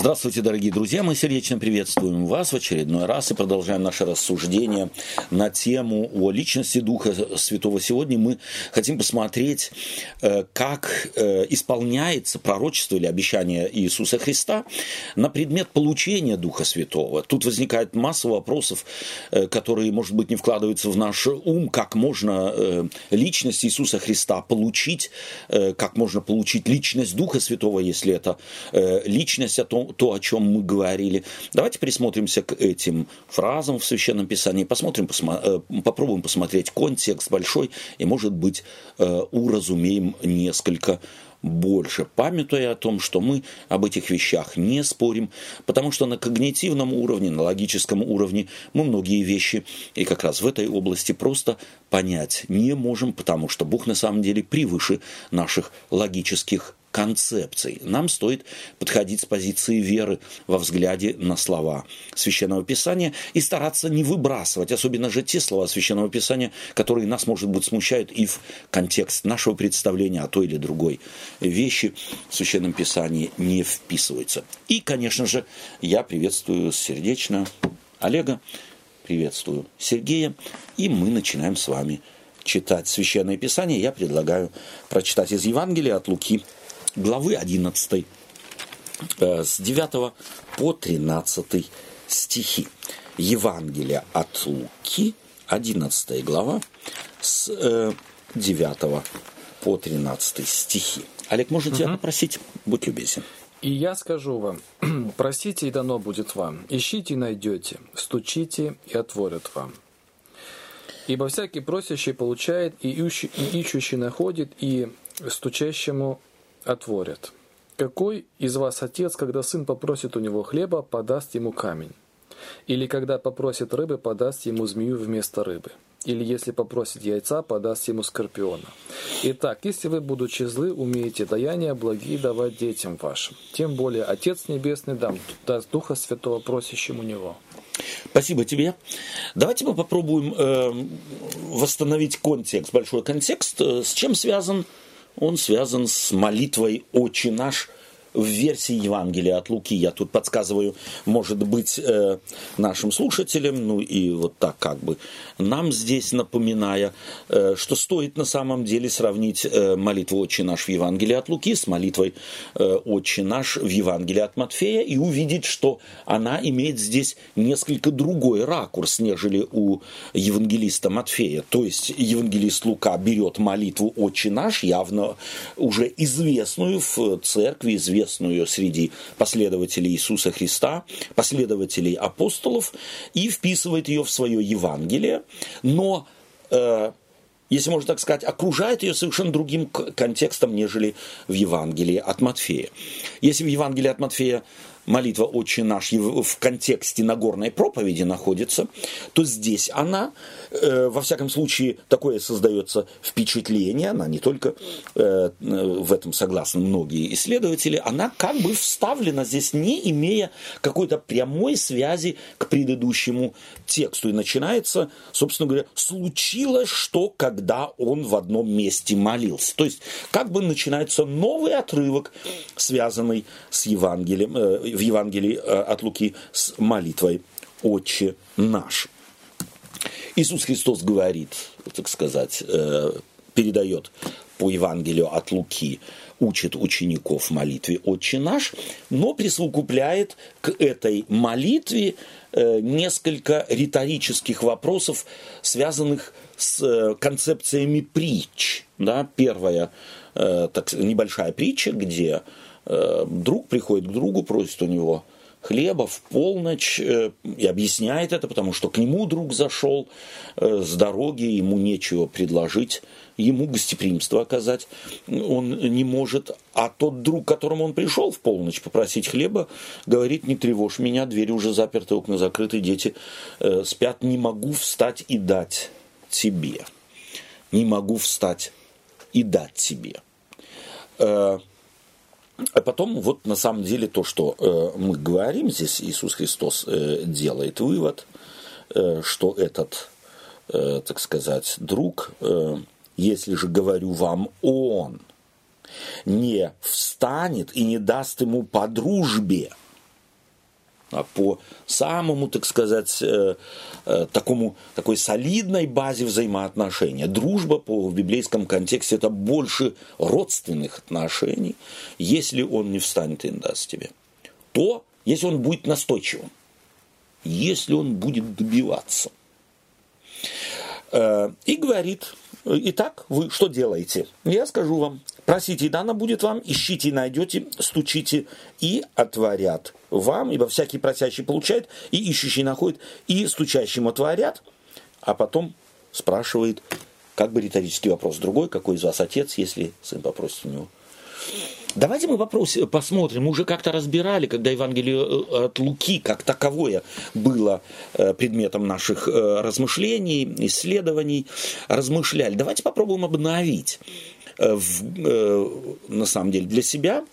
Здравствуйте, дорогие друзья! Мы сердечно приветствуем вас в очередной раз и продолжаем наше рассуждение на тему о личности Духа Святого. Сегодня мы хотим посмотреть, э, как э, исполняется пророчество или обещание Иисуса Христа на предмет получения Духа Святого. Тут возникает масса вопросов, э, которые, может быть, не вкладываются в наш ум, как можно личность Иисуса Христа получить, как можно получить личность Духа Святого, если это личность, о том, то, о чем мы говорили. Давайте присмотримся к этим фразам в Священном Писании, посмотрим, посмо, э, попробуем посмотреть контекст большой и, может быть, э, уразумеем несколько больше, памятуя о том, что мы об этих вещах не спорим, потому что на когнитивном уровне, на логическом уровне мы многие вещи и как раз в этой области просто понять не можем, потому что Бог на самом деле превыше наших логических концепций. Нам стоит подходить с позиции веры во взгляде на слова Священного Писания и стараться не выбрасывать, особенно же те слова Священного Писания, которые нас, может быть, смущают и в контекст нашего представления о той или другой вещи в Священном Писании не вписываются. И, конечно же, я приветствую сердечно Олега, приветствую Сергея, и мы начинаем с вами читать Священное Писание. Я предлагаю прочитать из Евангелия от Луки главы 11, э, с 9 по 13 стихи. Евангелие от Луки, 11 глава, с 9 э, по 13 стихи. Олег, можно угу. тебя попросить? Будь любезен. И я скажу вам, просите, и дано будет вам, ищите и найдете, стучите и отворят вам. Ибо всякий просящий получает, и, ищущий, и ищущий находит, и стучащему отворят. Какой из вас отец, когда сын попросит у него хлеба, подаст ему камень? Или когда попросит рыбы, подаст ему змею вместо рыбы? Или если попросит яйца, подаст ему скорпиона. Итак, если вы, будучи злы, умеете даяния благие давать детям вашим, тем более Отец Небесный дам, даст Духа Святого просящему Него. Спасибо тебе. Давайте мы попробуем э, восстановить контекст, большой контекст. Э, с чем связан он связан с молитвой «Отче наш», в версии Евангелия от Луки. Я тут подсказываю, может быть, э, нашим слушателям, ну и вот так как бы нам здесь напоминая, э, что стоит на самом деле сравнить э, молитву «Отче наш» в Евангелии от Луки с молитвой «Отче наш» в Евангелии от Матфея и увидеть, что она имеет здесь несколько другой ракурс, нежели у евангелиста Матфея. То есть евангелист Лука берет молитву «Отче наш», явно уже известную в церкви, известную известную среди последователей Иисуса Христа, последователей апостолов, и вписывает ее в свое Евангелие, но э, если можно так сказать, окружает ее совершенно другим контекстом, нежели в Евангелии от Матфея. Если в Евангелии от Матфея молитва «Отче наш» в контексте Нагорной проповеди находится, то здесь она, э, во всяком случае, такое создается впечатление, она не только э, в этом согласны многие исследователи, она как бы вставлена здесь, не имея какой-то прямой связи к предыдущему тексту. И начинается, собственно говоря, случилось, что когда он в одном месте молился. То есть, как бы начинается новый отрывок, связанный с Евангелием, э, в Евангелии э, от Луки с молитвой «Отче наш». Иисус Христос говорит, так сказать, э, передает по Евангелию от Луки, учит учеников молитве «Отче наш», но присовокупляет к этой молитве э, несколько риторических вопросов, связанных с концепциями притч. Да? Первая так, небольшая притча, где друг приходит к другу, просит у него хлеба в полночь э, и объясняет это, потому что к нему друг зашел э, с дороги, ему нечего предложить, ему гостеприимство оказать он не может. А тот друг, к которому он пришел в полночь попросить хлеба, говорит, не тревожь меня, двери уже заперты, окна закрыты, дети спят, не могу встать и дать тебе. Не могу встать и дать тебе. А потом вот на самом деле то, что э, мы говорим, здесь Иисус Христос э, делает вывод, э, что этот, так сказать, друг, если же говорю вам он, не встанет и не даст ему по дружбе, по самому, так сказать, э, э, такому, такой солидной базе взаимоотношения. Дружба по, в библейском контексте это больше родственных отношений, если он не встанет и не даст тебе. То, если он будет настойчивым, если он будет добиваться. Э, и говорит, итак, вы что делаете? Я скажу вам, просите, и дано будет вам, ищите и найдете, стучите и отворят вам, ибо всякий просящий получает, и ищущий находит, и стучащим отворят, а потом спрашивает, как бы риторический вопрос другой, какой из вас отец, если сын попросит у него. Давайте мы попросим, посмотрим, мы уже как-то разбирали, когда Евангелие э, от Луки как таковое было э, предметом наших э, размышлений, исследований, размышляли. Давайте попробуем обновить на самом деле для себя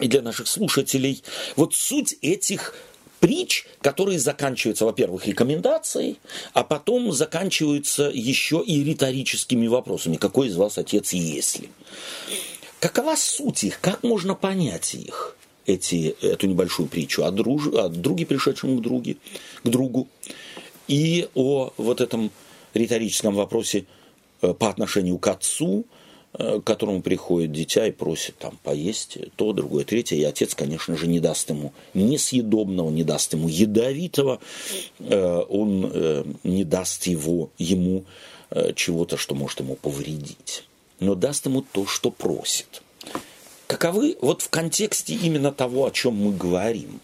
и для наших слушателей вот суть этих притч, которые заканчиваются, во-первых, рекомендацией, а потом заканчиваются еще и риторическими вопросами. Какой из вас отец, если? Какова суть их? Как можно понять их? Эти, эту небольшую притчу о, друж, о друге, пришедшем к, друге, к другу, и о вот этом риторическом вопросе э, по отношению к отцу, э, к которому приходит дитя и просит там поесть то, другое, третье, и отец, конечно же, не даст ему несъедобного, не даст ему ядовитого, э, он не даст его, ему чего-то, что может ему повредить но даст ему то, что просит. Каковы вот в контексте именно того, о чем мы говорим?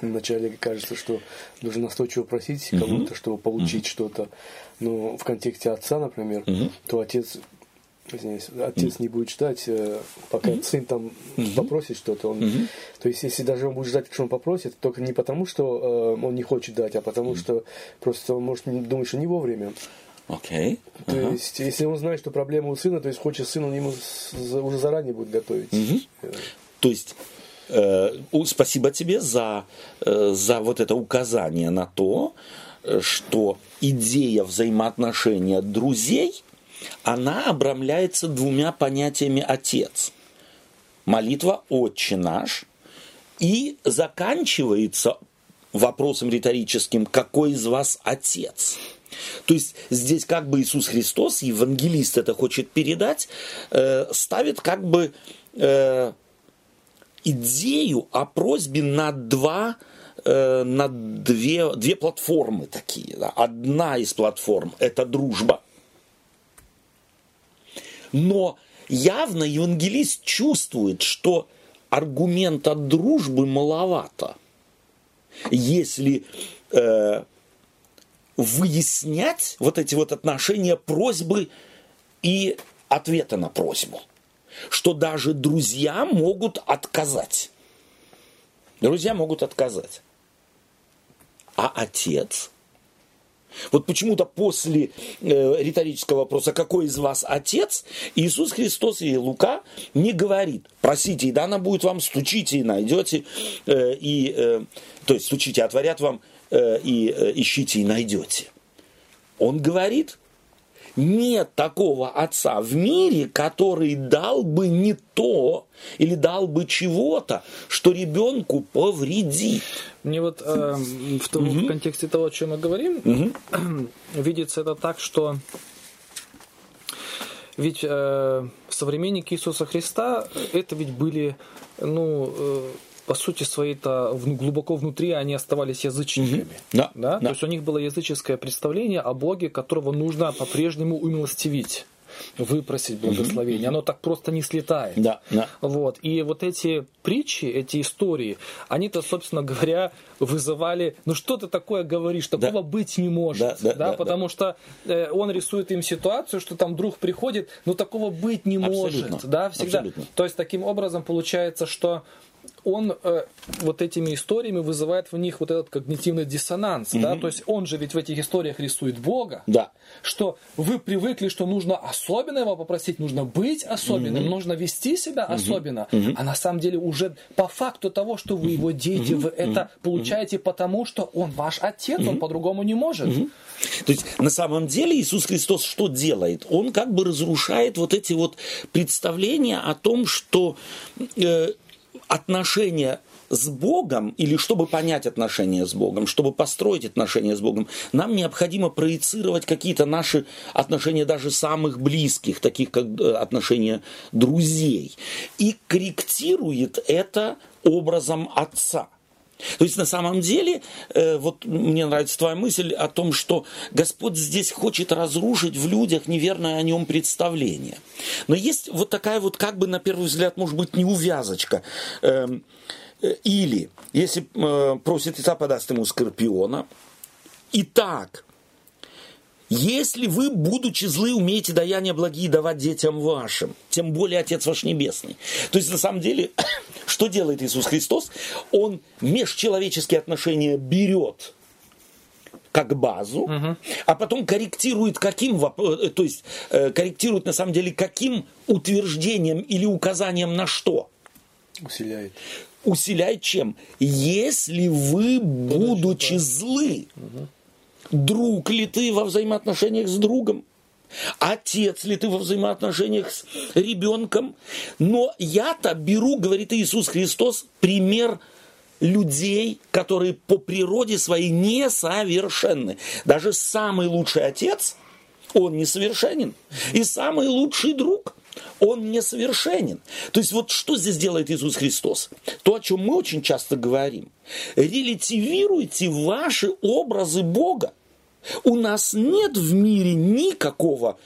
Вначале кажется, что нужно настойчиво просить uh кого-то, чтобы получить uh что-то. Но в контексте отца, например, uh то отец извиняюсь, отец mm не будет ждать, э, пока mm сын там mm попросит что-то. Он, mm То есть, если даже он будет ждать, что он попросит, только не потому, что э, он не хочет дать, а потому mm что просто он может думать, что не вовремя. Окей. Okay. То uh-huh. есть, если он знает, что проблема у сына, то есть хочет сын, он ему уже заранее будет готовить. Uh-huh. То есть, э, спасибо тебе за, э, за вот это указание на то, э, что идея взаимоотношения друзей, она обрамляется двумя понятиями отец. Молитва «Отче наш» и заканчивается вопросом риторическим «Какой из вас отец?» То есть здесь как бы Иисус Христос, евангелист это хочет передать, э, ставит как бы э, идею о просьбе на два э, на две, две платформы такие. Да. Одна из платформ – это дружба. Но явно евангелист чувствует, что аргумента дружбы маловато. Если э, выяснять вот эти вот отношения просьбы и ответа на просьбу. Что даже друзья могут отказать. Друзья могут отказать. А отец? Вот почему-то после э, риторического вопроса, какой из вас отец, Иисус Христос и Лука не говорит, просите, и дано будет вам, стучите и найдете, э, и, э, то есть стучите, отворят вам, и э, ищите и найдете. Он говорит, нет такого отца в мире, который дал бы не то или дал бы чего-то, что ребенку повредит. Мне вот э, в, том, угу. в контексте того, о чем мы говорим, угу. видится это так, что ведь э, современники Иисуса Христа это ведь были ну, э, по сути своей-то глубоко внутри они оставались язычниками. Угу. Да, да? да. То есть у них было языческое представление о Боге, которого нужно по-прежнему умилостивить выпросить благословение. Угу. Оно так просто не слетает. Да, да. Вот. И вот эти притчи, эти истории, они-то, собственно говоря, вызывали, ну что ты такое говоришь, такого да. быть не может. Да, да, да, да, потому да. что э, он рисует им ситуацию, что там друг приходит, но такого быть не Абсолютно. может. Да, всегда. Абсолютно. То есть таким образом получается, что он э, вот этими историями вызывает в них вот этот когнитивный диссонанс, mm-hmm. да, то есть он же ведь в этих историях рисует Бога, да. что вы привыкли, что нужно особенно его попросить, нужно быть особенным, mm-hmm. нужно вести себя mm-hmm. особенно, mm-hmm. а на самом деле уже по факту того, что вы его дети, mm-hmm. вы это получаете потому, что он ваш отец, mm-hmm. он по-другому не может. Mm-hmm. То есть на самом деле Иисус Христос что делает? Он как бы разрушает вот эти вот представления о том, что э, отношения с Богом, или чтобы понять отношения с Богом, чтобы построить отношения с Богом, нам необходимо проецировать какие-то наши отношения даже самых близких, таких как э, отношения друзей. И корректирует это образом отца. То есть на самом деле, э, вот мне нравится твоя мысль о том, что Господь здесь хочет разрушить в людях неверное о нем представление. Но есть вот такая вот, как бы на первый взгляд, может быть, неувязочка. Эм, Э, или, если э, просит Иса, подаст ему скорпиона. Итак, если вы, будучи злы, умеете даяния благие давать детям вашим, тем более Отец ваш Небесный. То есть, на самом деле, что делает Иисус Христос? Он межчеловеческие отношения берет как базу, угу. а потом корректирует каким, э, то есть корректирует на самом деле каким утверждением или указанием на что? Усиляет усиляет чем? Если вы, будучи злы, друг ли ты во взаимоотношениях с другом? Отец ли ты во взаимоотношениях с ребенком? Но я-то беру, говорит Иисус Христос, пример людей, которые по природе своей несовершенны. Даже самый лучший отец, он несовершенен. И самый лучший друг – он несовершенен. То есть вот что здесь делает Иисус Христос? То, о чем мы очень часто говорим. Релятивируйте ваши образы Бога. У нас нет в мире никакого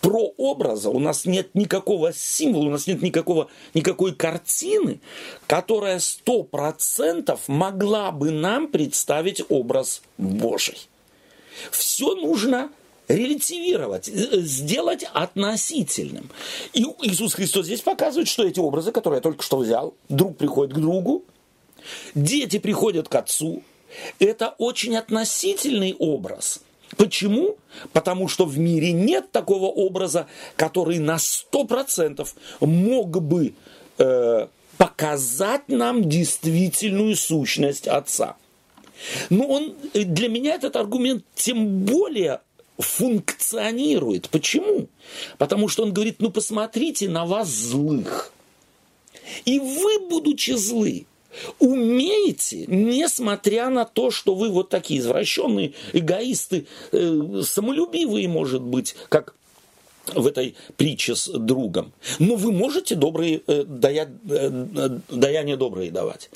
прообраза, у нас нет никакого символа, у нас нет никакого, никакой картины, которая сто процентов могла бы нам представить образ Божий. Все нужно релятивировать, э, сделать относительным. И Иисус Христос здесь показывает, что эти образы, которые я только что взял, друг приходит к другу, дети приходят к отцу, это очень относительный образ. Почему? Потому что в мире нет такого образа, который на 100% мог бы э, показать нам действительную сущность Отца. Но он, э, для меня этот аргумент тем более функционирует. Почему? Потому что он говорит, ну посмотрите на вас злых. И вы, будучи злы, умеете, несмотря на то, что вы вот такие извращенные, эгоисты, э, самолюбивые, может быть, как в этой притче с другом. Но вы можете добрые, э, дая, э, даяния добрые давать.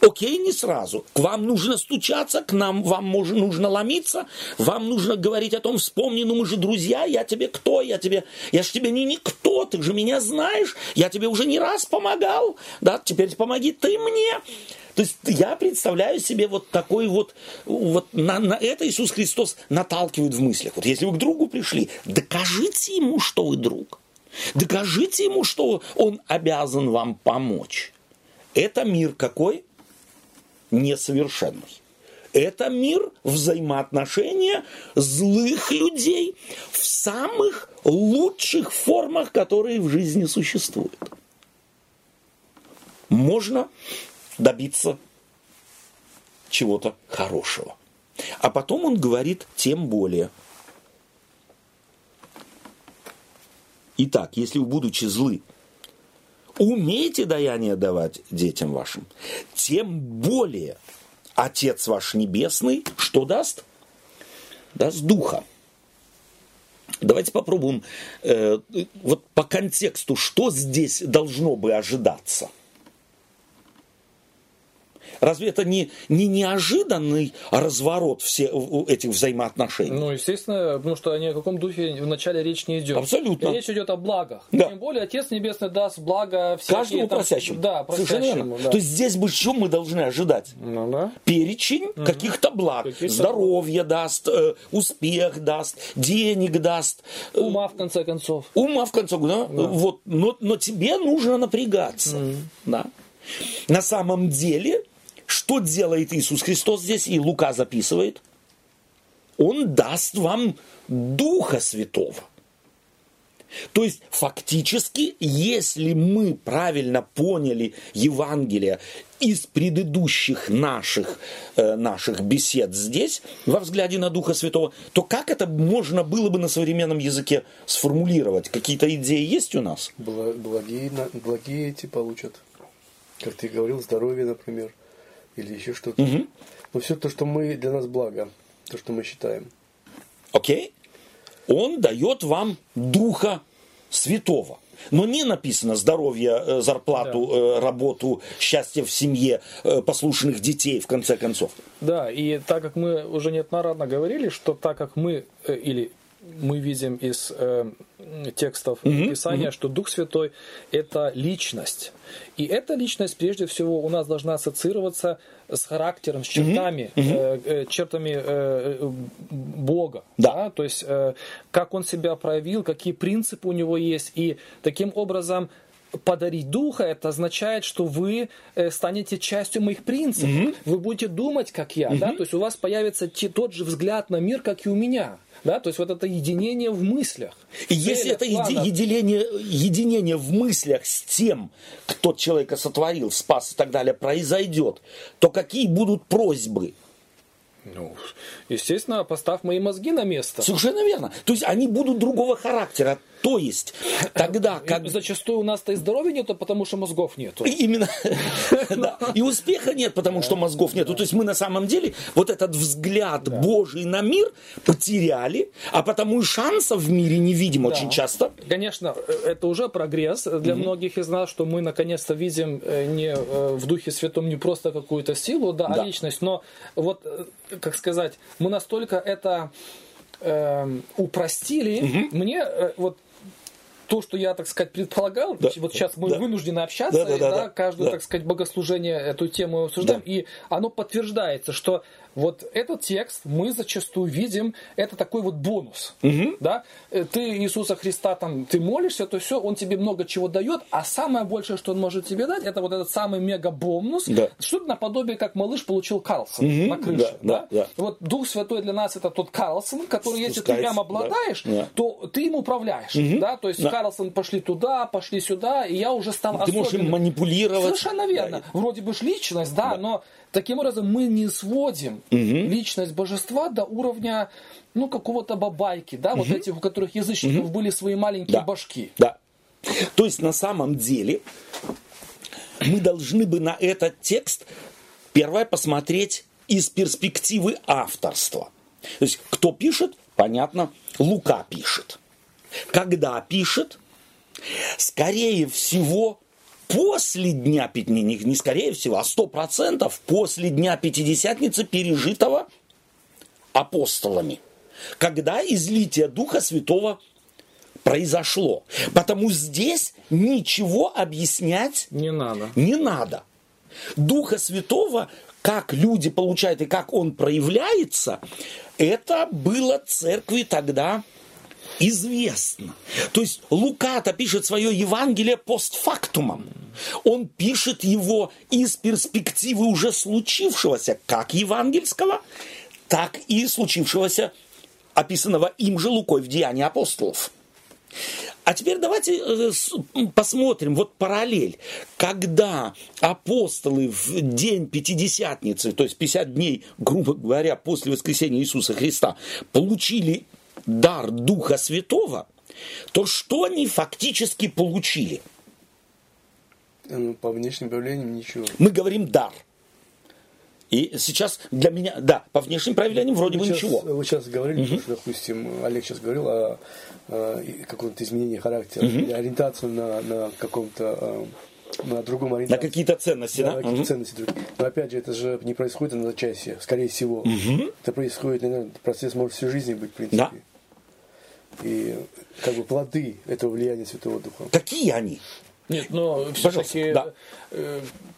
Окей, не сразу. К вам нужно стучаться, к нам вам нужно ломиться, вам нужно говорить о том, вспомни, ну мы же друзья, я тебе кто, я тебе, я же тебе не никто, ты же меня знаешь, я тебе уже не раз помогал, да, теперь помоги ты мне. То есть я представляю себе вот такой вот, вот на, на это Иисус Христос наталкивает в мыслях. Вот если вы к другу пришли, докажите ему, что вы друг. Докажите ему, что он обязан вам помочь. Это мир какой? Несовершенный. Это мир взаимоотношения злых людей в самых лучших формах, которые в жизни существуют. Можно добиться чего-то хорошего. А потом он говорит тем более. Итак, если вы, будучи злы, умеете даяние давать детям вашим, тем более Отец ваш Небесный что даст? Даст Духа. Давайте попробуем э, вот по контексту, что здесь должно бы ожидаться – Разве это не, не неожиданный разворот все, этих взаимоотношений? Ну, естественно, потому что ни о каком духе вначале речь не идет. Абсолютно. Речь идет о благах. Да. Тем более Отец Небесный даст благо всякие, Каждому там, просящему. Да, просящему. Да. То есть здесь бы что мы должны ожидать? Ну, да. Перечень угу. каких-то благ. Каких-то... Здоровье даст, э, успех даст, денег даст. Э, Ума, в конце концов. Ума, в конце концов, да? да. Вот. Но, но тебе нужно напрягаться. Угу. Да? На самом деле что делает Иисус Христос здесь, и Лука записывает? Он даст вам Духа Святого. То есть фактически, если мы правильно поняли Евангелие из предыдущих наших, э, наших бесед здесь, во взгляде на Духа Святого, то как это можно было бы на современном языке сформулировать? Какие-то идеи есть у нас? Благие, благие эти получат. Как ты говорил, здоровье, например, или еще что-то. Мгм. Но все то, что мы для нас благо, то, что мы считаем. Окей? Он дает вам Духа Святого. Но не написано здоровье, э, зарплату, э, работу, счастье в семье, э, послушных детей, в конце концов. Да, и так как мы уже неоднократно говорили, что так как мы или мы видим из э, текстов Писания, что Дух Святой это личность. И эта личность прежде всего у нас должна ассоциироваться с характером, с чертами, э, э, чертами э, Бога. Да. То есть э, как он себя проявил, какие принципы у него есть. И таким образом подарить духа, это означает, что вы э, станете частью моих принципов. Вы будете думать, как я, да, то есть у вас появится те- тот же взгляд на мир, как и у меня. Да, то есть вот это единение в мыслях. И если это планах. единение, единение в мыслях с тем, кто человека сотворил, спас и так далее, произойдет, то какие будут просьбы? Ну, естественно, поставь мои мозги на место. Совершенно верно. То есть они будут другого характера. То есть тогда, И как Зачастую у нас-то и здоровья нету, потому что мозгов нету. Именно. Да. И успеха нет, потому что мозгов нету. То есть мы на самом деле вот этот взгляд Божий на мир потеряли, а потому и шансов в мире не видим очень часто. Конечно, э, это уже прогресс для многих из нас, что мы наконец-то видим э, не э, в Духе Святом не просто какую-то силу, да, Да. а личность, но вот, э, как сказать, мы настолько это эм, упростили. Мне э, вот то, что я, так сказать, предполагал, Да. вот сейчас мы Да. вынуждены общаться, Да, да, да, да, да. каждое, Да. так сказать, богослужение эту тему обсуждаем, Да. и оно подтверждается, что вот этот текст мы зачастую видим, это такой вот бонус, да, Э, ты Иисуса Христа там, ты молишься, то все, он тебе много чего дает, а самое большее, что он может тебе дать, это вот этот самый мега бонус, Да. что-то наподобие, как малыш получил Карлсон на крыше, да, да, да. Вот Дух Святой для нас это тот Карлсон, который, если ты да. обладаешь, Да. то ты им управляешь, да, то есть Да. Карлсон пошли туда, пошли сюда, и я уже стал Ты можешь им особенным. манипулировать. Совершенно верно. Вроде бы ж личность, да, но таким образом мы не сводим личность божества до уровня, ну, какого-то бабайки, да, вот этих, у которых язычников были свои маленькие Да. башки. Да. То есть на самом деле мы должны бы на этот текст первое посмотреть из перспективы авторства. То есть кто пишет, понятно, Лука пишет. Когда пишет, скорее всего, после Дня Пятидесятницы, не, не скорее всего, а сто процентов после Дня Пятидесятницы, пережитого апостолами, когда излитие Духа Святого произошло. Потому здесь ничего объяснять Не надо. не надо. Духа Святого, как люди получают и как он проявляется, это было церкви тогда известно. То есть Лука-то пишет свое Евангелие постфактумом. Он пишет его из перспективы уже случившегося, как евангельского, так и случившегося, описанного им же Лукой в Деянии апостолов. А теперь давайте э, посмотрим, вот параллель. Когда апостолы в день Пятидесятницы, то есть 50 дней, грубо говоря, после воскресения Иисуса Христа, получили дар Духа Святого, то что они фактически получили? Ну, по внешним проявлениям ничего. Мы говорим дар. И сейчас для меня, да, по внешним проявлениям вроде бы Вы сейчас, ничего. вы сейчас говорили, что, допустим, Олег сейчас говорил о, э, и каком-то изменении характера, или ориентацию на, на каком-то э, на другом На ориентации. какие-то ценности, Да, да? на какие-то Мгм. ценности другие. Но опять же, это же не происходит на одночасье, скорее всего. Это происходит, наверное, процесс может всю жизнь быть, в принципе. Да. И как бы плоды этого влияния Святого Духа. Какие они? Нет, но все-таки да.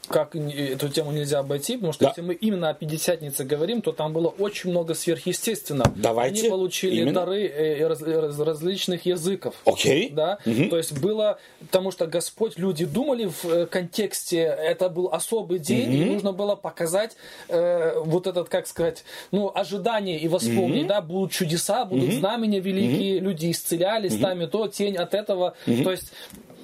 как не- эту тему нельзя обойти, потому что Да. если мы именно о Пятидесятнице говорим, то там было очень много сверхъестественного. Давайте, Они получили именно. дары э, раз- раз- различных языков. Окей. Да, то есть было, потому что Господь, люди думали в э, контексте, это был особый день, и нужно было показать э, вот этот, как сказать, ну, ожидание и восполнить, да, будут чудеса, будут знамения великие, люди исцелялись, там и то, тень от этого, то есть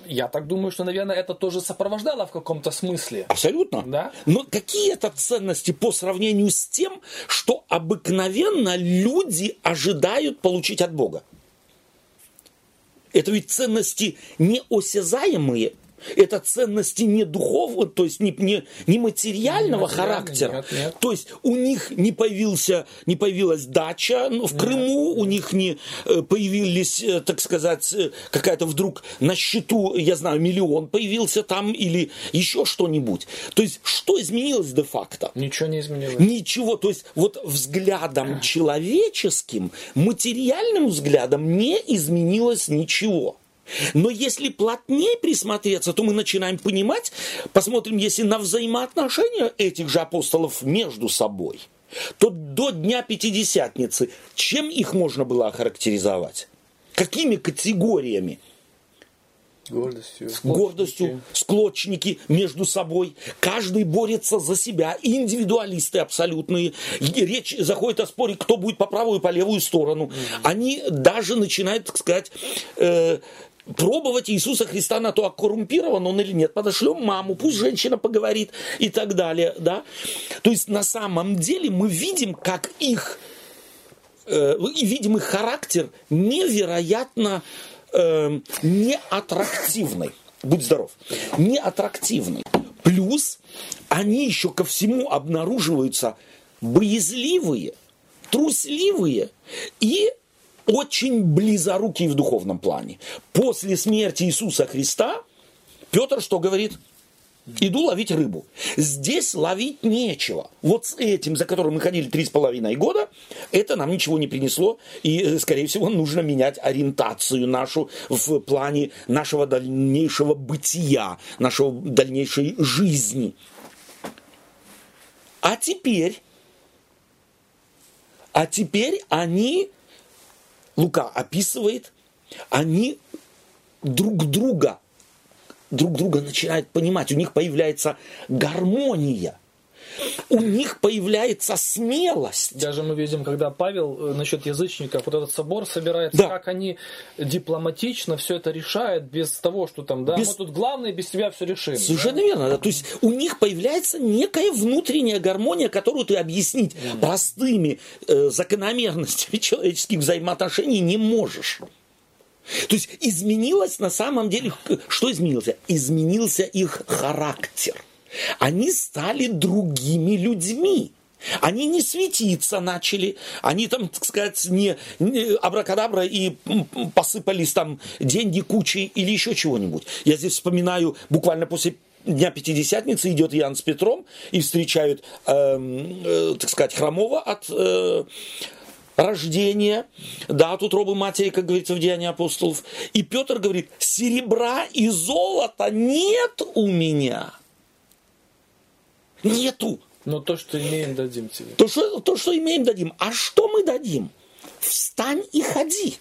я так думаю, что, наверное, это тоже сопровождало в каком-то смысле. Абсолютно. Да. Но какие это ценности по сравнению с тем, что обыкновенно люди ожидают получить от Бога? Это ведь ценности неосязаемые, Это ценности не духовного, то есть не, не, не материального Не характера. нет, нет. То есть у них не, появился, не появилась дача ну, в Крыму, у них не э, появились, э, так сказать, э, какая-то вдруг на счету, я знаю, миллион появился там или еще что-нибудь. То есть что изменилось де-факто? Ничего не изменилось. Ничего, то есть вот взглядом человеческим, материальным взглядом не изменилось ничего. Но если плотнее присмотреться, то мы начинаем понимать, посмотрим, если на взаимоотношения этих же апостолов между собой, то до Дня Пятидесятницы чем их можно было охарактеризовать? Какими категориями? Гордостью. гордостью, склочники между собой. Каждый борется за себя. Индивидуалисты абсолютные. Речь заходит о споре, кто будет по правую и по левую сторону. Они даже начинают, так сказать, э, пробовать Иисуса Христа на то, а коррумпирован он или нет. Подошлем маму, пусть женщина поговорит и так далее. Да? То есть на самом деле мы видим, как их э, видим их характер невероятно э, неаттрактивный. Будь здоров. Неаттрактивный. Плюс они еще ко всему обнаруживаются боязливые, трусливые и очень близорукие в духовном плане. После смерти Иисуса Христа Петр что говорит? Иду ловить рыбу. Здесь ловить нечего. Вот с этим, за которым мы ходили три с половиной года, это нам ничего не принесло. И, э, скорее всего, нужно менять ориентацию нашу в плане нашего дальнейшего бытия, нашего дальнейшей жизни. А теперь, а теперь они, Лука описывает, они друг друга друг друга начинают понимать, у них появляется гармония, у них появляется смелость. Даже мы видим, когда Павел э, насчет язычников, вот этот собор собирается, Да. как они дипломатично все это решают, без того, что там, да, Без- мы тут главное, без тебя все решим. Совершенно верно. да. То есть у них появляется некая внутренняя гармония, которую ты объяснить простыми э, закономерностями человеческих взаимоотношений не можешь. То есть изменилось на самом деле, что изменилось? Изменился их характер. Они стали другими людьми. Они не светиться начали, они там, так сказать, не, не абракадабра и посыпались там деньги кучей или еще чего-нибудь. Я здесь вспоминаю, буквально после Дня Пятидесятницы идет Иоанн с Петром и встречают, эм, э, так сказать, Хромова от э, рождения, да, от утробы матери, как говорится в Деянии апостолов. И Петр говорит, серебра и золота нет у меня. Нету. Но то, что имеем, дадим тебе. То что, то, что имеем, дадим. А что мы дадим? Встань и ходи.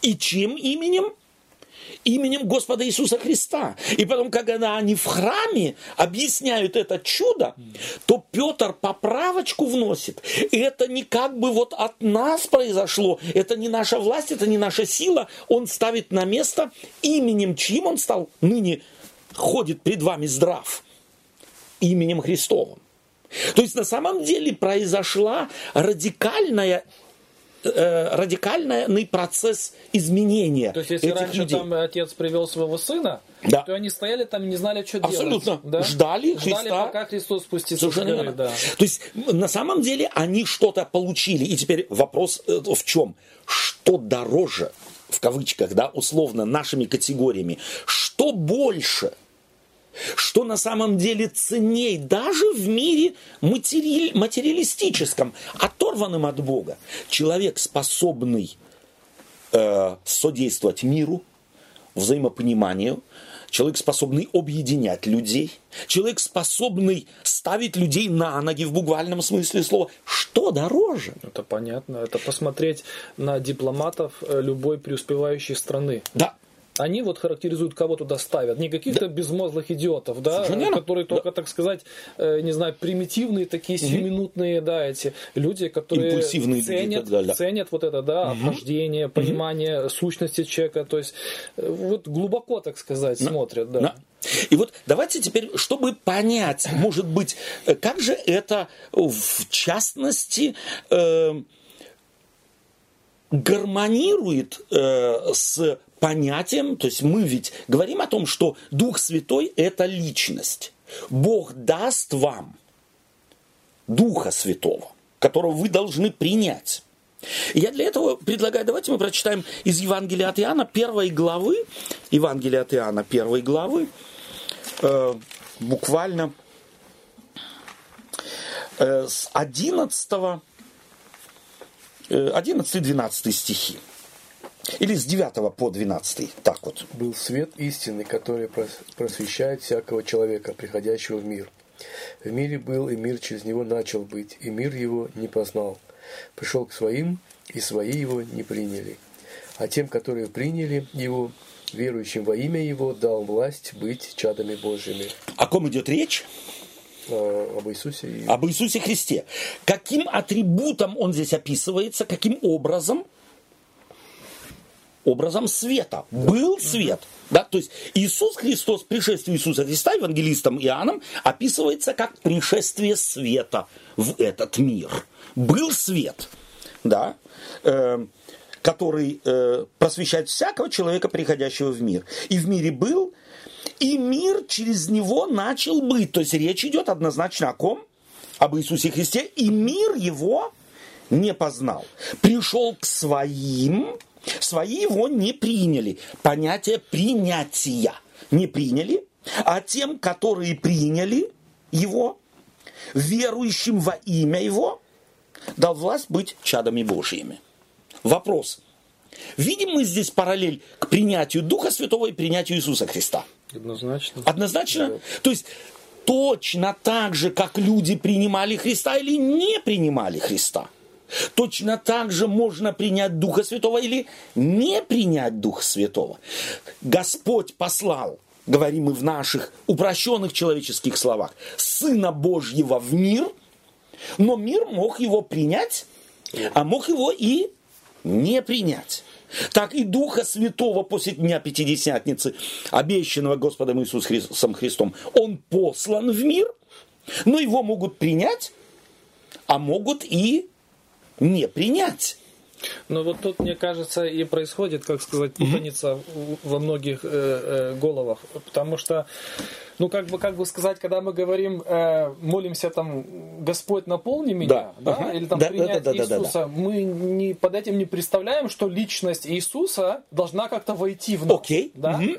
И чьим именем? Именем Господа Иисуса Христа. И потом, когда они в храме объясняют это чудо, то Петр поправочку вносит. Это не как бы вот от нас произошло, это не наша власть, это не наша сила. Он ставит на место именем, чьим он стал ныне ходит пред вами здрав именем Христовым. То есть на самом деле произошла радикальная э, радикальный процесс изменения То есть, если этих раньше людей. там отец привел своего сына, Да. то они стояли там и не знали, что Абсолютно. делать. Да? Ждали Ждали, Христа. пока Христос спустится. С горы, да. То есть на самом деле они что-то получили. И теперь вопрос э, в чем? Что дороже, в кавычках, да, условно, нашими категориями? Что больше? Что на самом деле ценней даже в мире матери- материалистическом, оторванном от Бога? Человек, способный э, содействовать миру, взаимопониманию, человек, способный объединять людей, человек, способный ставить людей на ноги в буквальном смысле слова. Что дороже? Это понятно. Это посмотреть на дипломатов э, любой преуспевающей страны. Да, Они вот характеризуют, кого туда ставят. Не каких-то безмозглых идиотов, да, Совершенно которые только, так сказать, э, не знаю, примитивные такие сиюминутные, да, эти люди, которые Импульсивные люди ценят, далее. ценят вот это, да, обхождение, понимание сущности человека, то есть э, вот глубоко, так сказать, смотрят, да. Да. И вот давайте теперь, чтобы понять, может быть, э, как же это в частности э, гармонирует э, с понятием, то есть мы ведь говорим о том, что Дух Святой – это личность. Бог даст вам Духа Святого, которого вы должны принять. я для этого предлагаю, давайте мы прочитаем из Евангелия от Иоанна, первой главы, Евангелия от Иоанна, первой главы, э, буквально э, с 11, э, 11-12 стихи. Или с 9 по 12, так вот. Был свет истины, который просвещает всякого человека, приходящего в мир. В мире был, и мир через него начал быть, и мир его не познал. Пришел к своим, и свои его не приняли. А тем, которые приняли его, верующим во имя его, дал власть быть чадами Божьими. О ком идет речь? А, об Иисусе. И... Об Иисусе Христе. Каким атрибутом он здесь описывается, каким образом? Образом света. Был свет. Да? То есть Иисус Христос, пришествие Иисуса Христа, евангелистом Иоанном, описывается как пришествие света в этот мир. Был свет, да, э, который э, просвещает всякого человека, приходящего в мир. И в мире был, и мир через него начал быть. То есть речь идет однозначно о ком? Об Иисусе Христе. И мир его не познал. Пришел к своим, Свои его не приняли. Понятие принятия не приняли, а тем, которые приняли его, верующим во имя его, дал власть быть чадами Божьими. Вопрос. Видим мы здесь параллель к принятию Духа Святого и принятию Иисуса Христа? Однозначно. Однозначно? Да. То есть точно так же, как люди принимали Христа или не принимали Христа. Точно так же можно принять Духа Святого или не принять Духа Святого. Господь послал, говорим мы в наших упрощенных человеческих словах, Сына Божьего в мир, но мир мог его принять, а мог его и не принять. Так и Духа Святого после Дня Пятидесятницы, обещанного Господом Иисусом Христом, Он послан в мир, но его могут принять, а могут и не принять. Но вот тут, мне кажется, и происходит, как сказать, путаница mm-hmm. во многих э, э, головах. Потому что ну, как бы, как бы сказать, когда мы говорим, э, молимся там, Господь, наполни меня, да, да? Ага. или там да, принять да, да, Иисуса, да, да, да. мы не, под этим не представляем, что личность Иисуса должна как-то войти в нас. Окей. Да? Угу.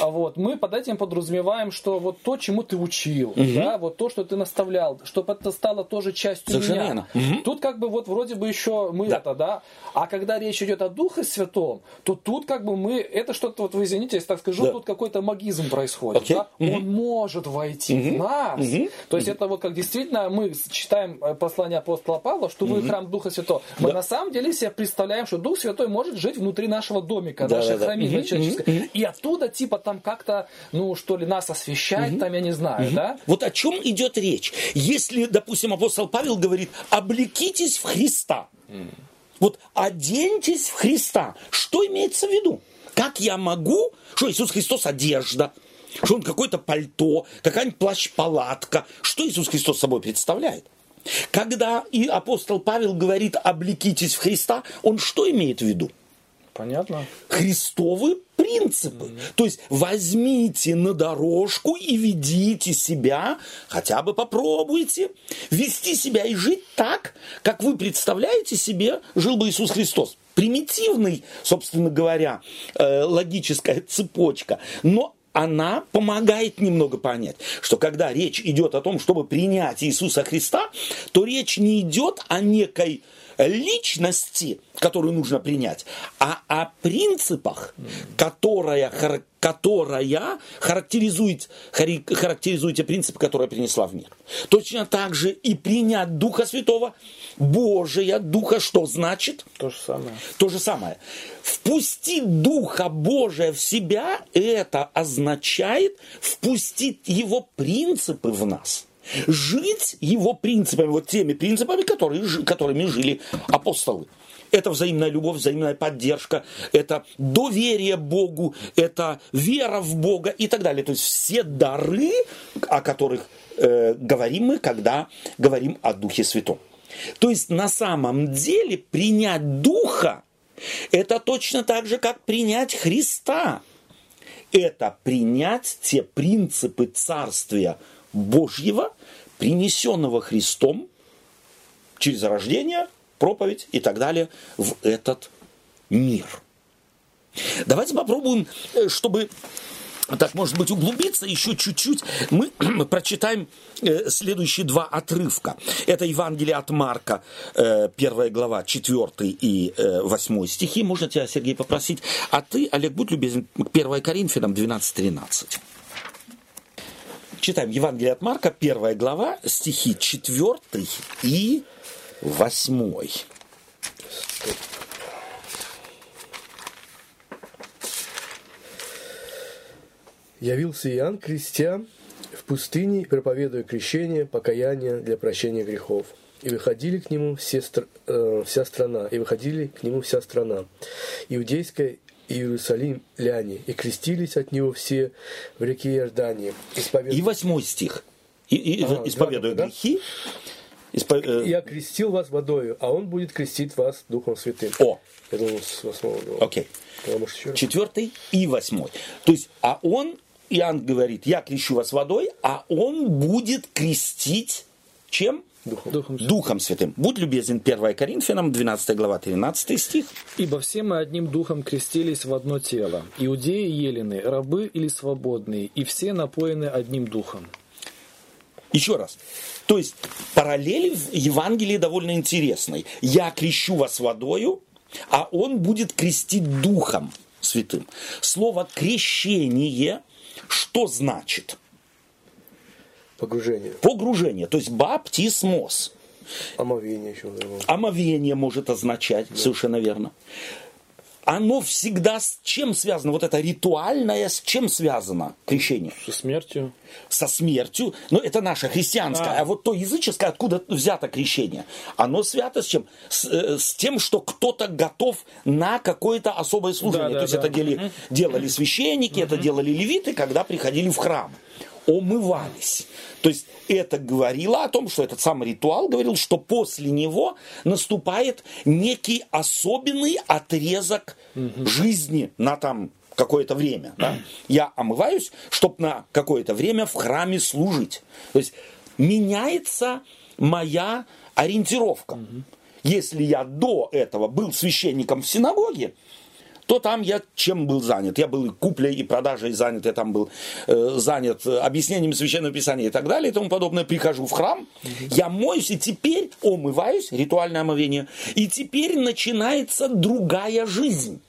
А вот, мы под этим подразумеваем, что вот то, чему ты учил, угу. да, вот то, что ты наставлял, чтобы это стало тоже частью Совершенно меня. Угу. Тут как бы вот вроде бы еще мы да. это, да, а когда речь идет о Духе Святом, то тут как бы мы, это что-то, вот вы извините, если так скажу, да. тут какой-то магизм происходит. Okay. Да? Угу. Он может войти угу. в нас. Угу. То есть угу. это вот как действительно мы читаем э, послание апостола Павла, что вы храм Духа Святого. Мы да. на самом деле себе представляем, что Дух Святой может жить внутри нашего домика, да, нашей да, храмины. Угу. И оттуда типа там как-то, ну что ли, нас освещает, там я не знаю, да? Вот о чем идет речь? Если, допустим, апостол Павел говорит, облекитесь в Христа. Вот оденьтесь в Христа. Что имеется в виду? Как я могу, что Иисус Христос одежда, что он какое-то пальто, какая-нибудь плащ-палатка. Что Иисус Христос собой представляет? Когда и апостол Павел говорит «облекитесь в Христа», он что имеет в виду? Понятно. Христовы принципы. Mm-hmm. То есть возьмите на дорожку и ведите себя, хотя бы попробуйте, вести себя и жить так, как вы представляете себе, жил бы Иисус Христос. Примитивный, собственно говоря, э, логическая цепочка, но она помогает немного понять, что когда речь идет о том, чтобы принять Иисуса Христа, то речь не идет о некой личности, которую нужно принять, а о принципах, которая, которая характеризует, характеризует те принципы, которые принесла в мир. Точно так же и принять Духа Святого, Божия Духа, что значит? То же самое. То же самое. Впустить Духа Божия в себя, это означает впустить Его принципы в нас жить его принципами, вот теми принципами, которые, которыми жили апостолы. Это взаимная любовь, взаимная поддержка, это доверие Богу, это вера в Бога и так далее. То есть все дары, о которых э, говорим мы, когда говорим о Духе Святом. То есть на самом деле принять Духа Это точно так же, как принять Христа. Это принять те принципы Царствия Божьего, принесенного Христом через рождение, проповедь и так далее в этот мир. Давайте попробуем, э, чтобы так, может быть, углубиться еще чуть-чуть, мы прочитаем э, следующие два отрывка. Это Евангелие от Марка, э, первая глава, 4 и э, 8 стихи. Можно тебя, Сергей, попросить? А ты, Олег, будь любезен, 1 Коринфянам 12-13. Читаем Евангелие от Марка, первая глава, стихи 4 и 8. Явился Иоанн, крестя в пустыне, проповедуя крещение, покаяние для прощения грехов. И выходили к нему все, э, вся страна, и выходили к нему вся страна, иудейская Иерусалим ляне, и крестились от него все в реке Иордании. Исповед... И восьмой стих. И, и, ага, исповедуя да, грехи. Испо... Э, Я крестил вас водою, а он будет крестить вас Духом Святым. О! Я думал, с восьмого. Окей. Okay. Четвертый и восьмой. То есть, а он Иоанн говорит, я крещу вас водой, а он будет крестить чем? Духом. Духом, Духом Святым. Будь любезен, 1 Коринфянам, 12 глава, 13 стих. «Ибо все мы одним духом крестились в одно тело, иудеи елены, рабы или свободные, и все напоены одним духом». Еще раз. То есть параллель в Евангелии довольно интересной. Я крещу вас водою, а он будет крестить Духом Святым. Слово крещение что значит? Погружение. Погружение, то есть баптисмос. Омовение еще. Омовение может означать, да. совершенно верно. Оно всегда с чем связано? Вот это ритуальное с чем связано крещение? Со смертью. Со смертью. Но это наше христианское. А, а вот то языческое, откуда взято крещение? Оно свято с чем? С, э, с тем, что кто-то готов на какое-то особое служение. Да, да, то есть да. это делали, делали священники, это делали левиты, когда приходили в храм омывались. То есть это говорило о том, что этот самый ритуал говорил, что после него наступает некий особенный отрезок угу. жизни на там какое-то время. Да? Я омываюсь, чтобы на какое-то время в храме служить. То есть меняется моя ориентировка. Угу. Если я до этого был священником в синагоге, то там я чем был занят? Я был и куплей, и продажей занят, я там был э, занят объяснением священного писания и так далее и тому подобное. Прихожу в храм, я моюсь, и теперь омываюсь, ритуальное омовение, и теперь начинается другая жизнь.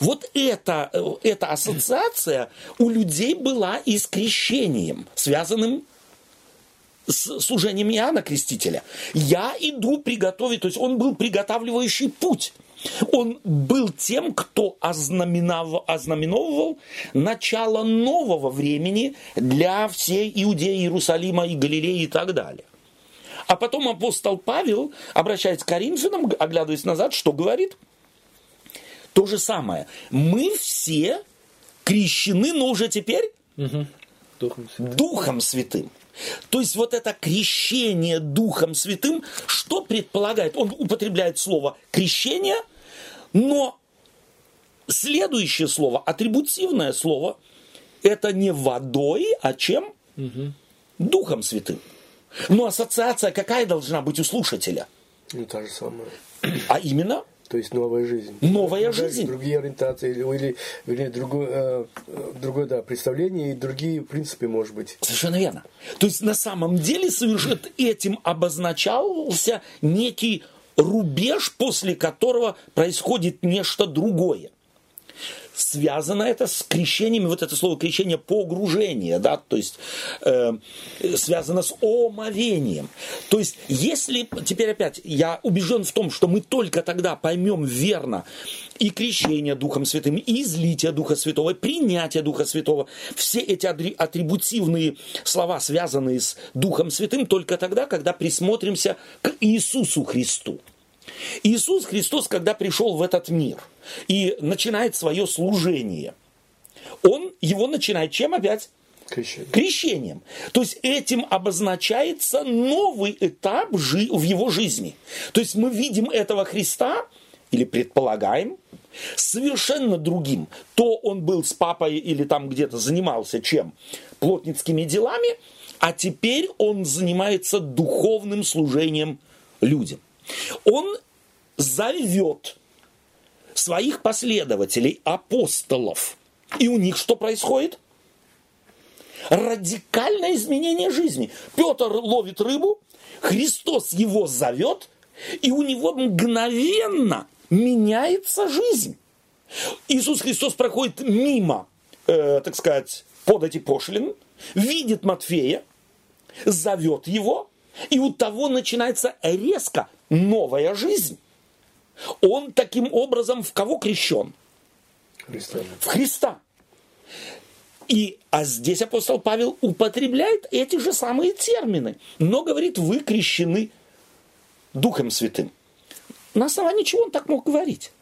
Вот эта, э, эта ассоциация у людей была и с крещением, связанным с служением Иоанна Крестителя. Я иду приготовить, то есть он был приготавливающий путь. Он был тем, кто ознаменовал, ознаменовывал начало нового времени для всей Иудеи, Иерусалима и Галилеи и так далее. А потом апостол Павел, обращаясь к Коринфянам, оглядываясь назад, что говорит? То же самое. Мы все крещены, но уже теперь угу. Духом, Святым. Духом Святым. То есть вот это крещение Духом Святым, что предполагает? Он употребляет слово крещение – но следующее слово, атрибутивное слово, это не водой, а чем? Угу. Духом Святым. Но ассоциация какая должна быть у слушателя? Ну, та же самая. А именно? То есть новая жизнь. Новая другая, жизнь. Другие ориентации или, или, или другое, э, другое да, представление и другие принципы, может быть. Совершенно верно. То есть на самом деле совершенно этим обозначался некий рубеж, после которого происходит нечто другое. Связано это с крещением, вот это слово крещение погружение, да, то есть э, связано с омовением. То есть, если теперь опять я убежден в том, что мы только тогда поймем верно и крещение Духом Святым, и излитие Духа Святого, и принятие Духа Святого, все эти атрибутивные слова, связанные с Духом Святым, только тогда, когда присмотримся к Иисусу Христу. Иисус Христос, когда пришел в этот мир и начинает свое служение, он его начинает чем опять? Крещением. Крещением. То есть этим обозначается новый этап в его жизни. То есть мы видим этого Христа, или предполагаем, совершенно другим. То он был с папой или там где-то занимался чем? Плотницкими делами, а теперь он занимается духовным служением людям. Он зовет своих последователей, апостолов. И у них что происходит? Радикальное изменение жизни. Петр ловит рыбу, Христос его зовет, и у него мгновенно меняется жизнь. Иисус Христос проходит мимо, э, так сказать, под эти пошлины, видит Матфея, зовет его, и у того начинается резко новая жизнь. Он таким образом в кого крещен? Христа. В Христа. И, а здесь апостол Павел употребляет эти же самые термины, но говорит, вы крещены Духом Святым. На основании чего он так мог говорить?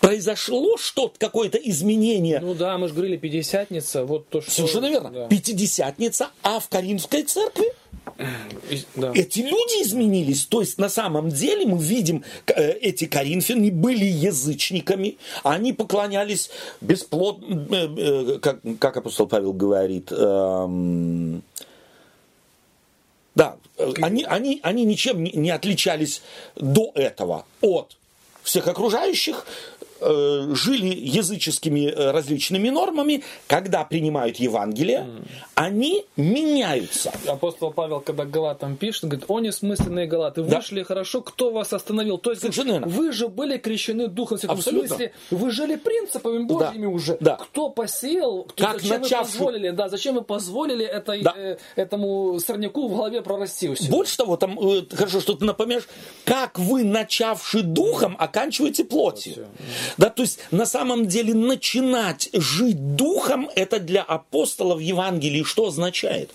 Произошло что-то, какое-то изменение. Ну да, мы же говорили, Пятидесятница, вот то, что... Совершенно верно. Да. Пятидесятница, а в Каримской церкви да. эти люди изменились. То есть на самом деле мы видим, э, эти коринфяне были язычниками, они поклонялись бесплодно, э, э, как, как апостол Павел говорит, эм, да, они, они, они ничем не отличались до этого от всех окружающих, э, жили языческими э, различными нормами, когда принимают Евангелие, они меняются. Апостол Павел, когда Галатам пишет, говорит, о несмысленные Галаты, Да. вышли хорошо, кто вас остановил? То есть, Совершенно вы же были крещены Духом Святым. Абсолютно. В смысле, вы жили принципами Божьими уже. Да. Кто посеял, кто, Как зачем начавший- вы позволили, да, зачем вы позволили этой, Да. э, этому сорняку в голове прорасти у себя? Больше того, там э, хорошо, что ты напоминаешь, как вы, начавши духом, оканчиваете плотью. Да, то есть на самом деле начинать жить духом, это для апостолов Евангелии что означает?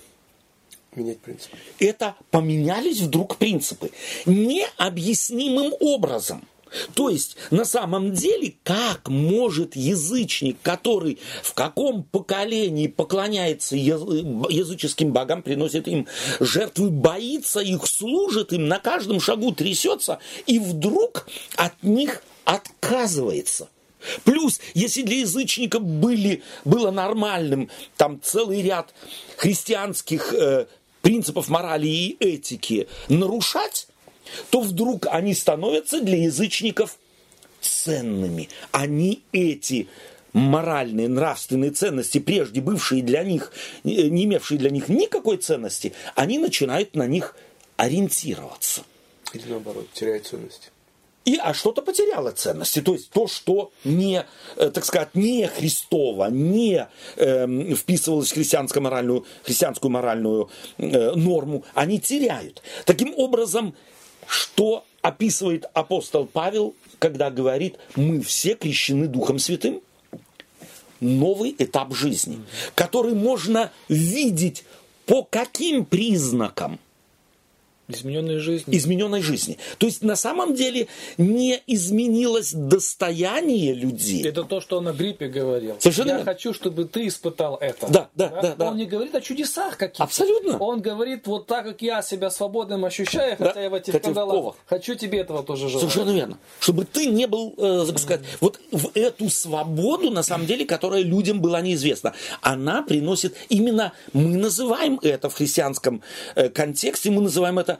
Менять принцип. это поменялись вдруг принципы необъяснимым образом. То есть, на самом деле, как может язычник, который в каком поколении поклоняется язы- языческим богам, приносит им жертвы, боится их, служит им, на каждом шагу трясется, и вдруг от них отказывается – Плюс, если для язычников были, было нормальным там целый ряд христианских э, принципов морали и этики нарушать, то вдруг они становятся для язычников ценными. Они эти моральные, нравственные ценности, прежде бывшие для них, э, не имевшие для них никакой ценности, они начинают на них ориентироваться. Или наоборот, теряет ценность. И, а что-то потеряло ценности. То есть то, что не, э, так сказать, не Христово, не эм, вписывалось в христианскую моральную, христианскую моральную э, норму, они теряют. Таким образом, что описывает апостол Павел, когда говорит, мы все крещены Духом Святым? Новый этап жизни, который можно видеть по каким признакам? Измененные жизни. измененной жизни. То есть на самом деле не изменилось достояние людей. Это то, что он о гриппе говорил. Совершенно Я верно. хочу, чтобы ты испытал это. Да, да, да, да. Он не говорит о чудесах каких-то. Абсолютно. Он говорит, вот так как я себя свободным ощущаю, Да, хотя я в этих хотя в кандалах, ковах. хочу тебе этого тоже желать. Совершенно верно. Чтобы ты не был, э, так сказать, вот в эту свободу, на самом деле, которая людям была неизвестна, она приносит, именно мы называем это в христианском э, контексте, мы называем это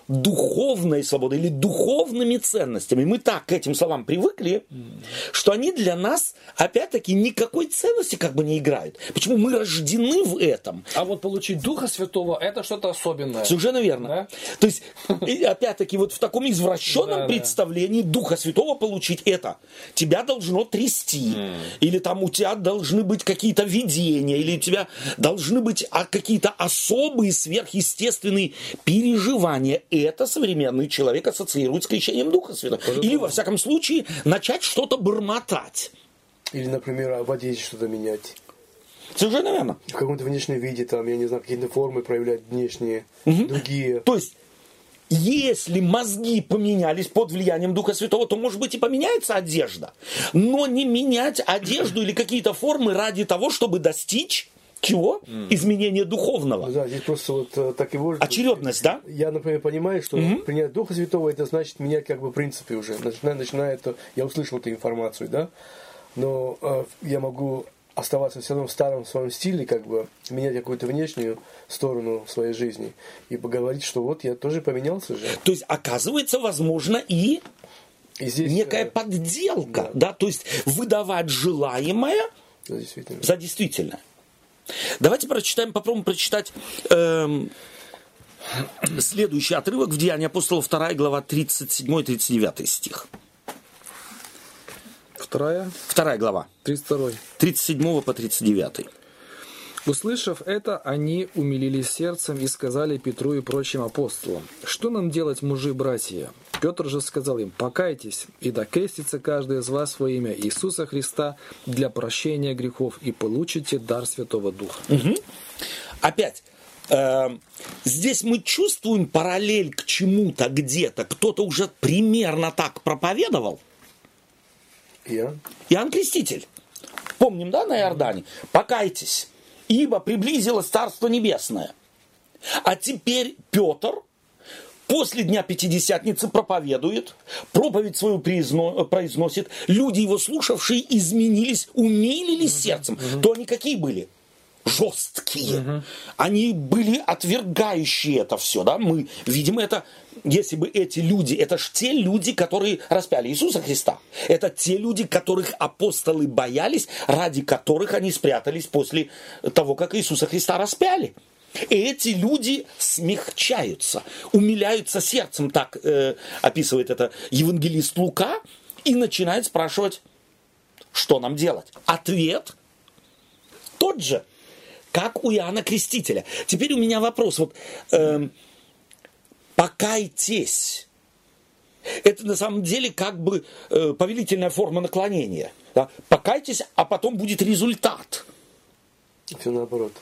духовной свободой или духовными ценностями. Мы так к этим словам привыкли, что они для нас, опять-таки, никакой ценности как бы не играют. Почему мы рождены в этом? А вот получить Духа Святого, это что-то особенное. Совершенно верно. Да? То есть, опять-таки, вот в таком извращенном Да, да. представлении Духа Святого получить это, тебя должно трясти, или там у тебя должны быть какие-то видения, или у тебя должны быть а, какие-то особые сверхъестественные переживания. Это современный человек ассоциирует с крещением Духа Святого. Или, во всяком случае, начать что-то бормотать. Или, например, в одежде что-то менять. Совершенно верно. В каком-то внешнем виде, там, я не знаю, какие-то формы проявлять внешние, другие. То есть, если мозги поменялись под влиянием Духа Святого, то, может быть, и поменяется одежда. Но не менять одежду или какие-то формы ради того, чтобы достичь чего? Изменения духовного. Ну да, здесь просто вот э, так и может. Очередность, да? Я, например, понимаю, что принять Духа Святого, это значит менять как бы принципы уже. Начиная, начиная это, я услышал эту информацию, да, но э, я могу оставаться все равно в старом своем стиле, как бы менять какую-то внешнюю сторону в своей жизни и поговорить, что вот я тоже поменялся же. То есть, оказывается, возможно и И здесь, некая э, подделка, да. то есть выдавать желаемое да, действительно. за действительное. Давайте прочитаем, попробуем прочитать эм, следующий отрывок в Деянии апостола 2 глава 37-39 стих. Вторая, Вторая глава, 32. 37 по 39. Услышав это, они умилились сердцем и сказали Петру и прочим апостолам, «Что нам делать, мужи, братья?» Петр же сказал им, «Покайтесь, и да крестится каждый из вас во имя Иисуса Христа для прощения грехов, и получите дар Святого Духа». Опять, эм, здесь мы чувствуем параллель к чему-то где-то. Кто-то уже примерно так проповедовал. Я? Иоанн Креститель. Помним, да, на Иордане? Покайтесь, ибо приблизилось Царство Небесное. А теперь Петр после Дня Пятидесятницы проповедует, проповедь свою произно- произносит. Люди, его слушавшие, изменились, умилились сердцем. То они какие были? жесткие. Они были отвергающие это все, да, мы видим это, если бы эти люди, это ж те люди, которые распяли Иисуса Христа. Это те люди, которых апостолы боялись, ради которых они спрятались после того, как Иисуса Христа распяли. И эти люди смягчаются, умиляются сердцем, так э, описывает это евангелист Лука, и начинает спрашивать, что нам делать. Ответ тот же, как у Иоанна Крестителя. Теперь у меня вопрос. Вот, эм, покайтесь. Это на самом деле как бы э, повелительная форма наклонения. Да? Покайтесь, а потом будет результат. Все наоборот.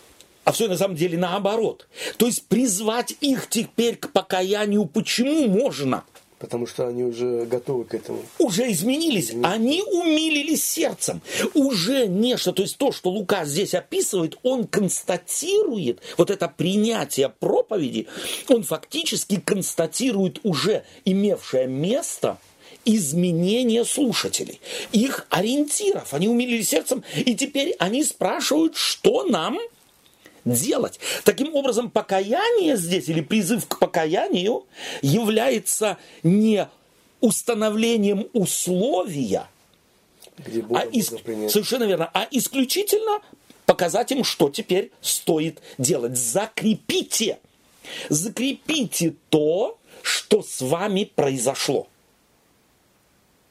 А все на самом деле наоборот. То есть призвать их теперь к покаянию почему можно? Потому что они уже готовы к этому. уже изменились, они умилились сердцем. Уже нечто, то есть то, что Лука здесь описывает, он констатирует, вот это принятие проповеди, он фактически констатирует уже имевшее место изменение слушателей, их ориентиров. Они умилились сердцем, и теперь они спрашивают, что нам делать. Таким образом, покаяние здесь или призыв к покаянию является не установлением условия, а ис- совершенно верно, а исключительно показать им, что теперь стоит делать. Закрепите, закрепите то, что с вами произошло.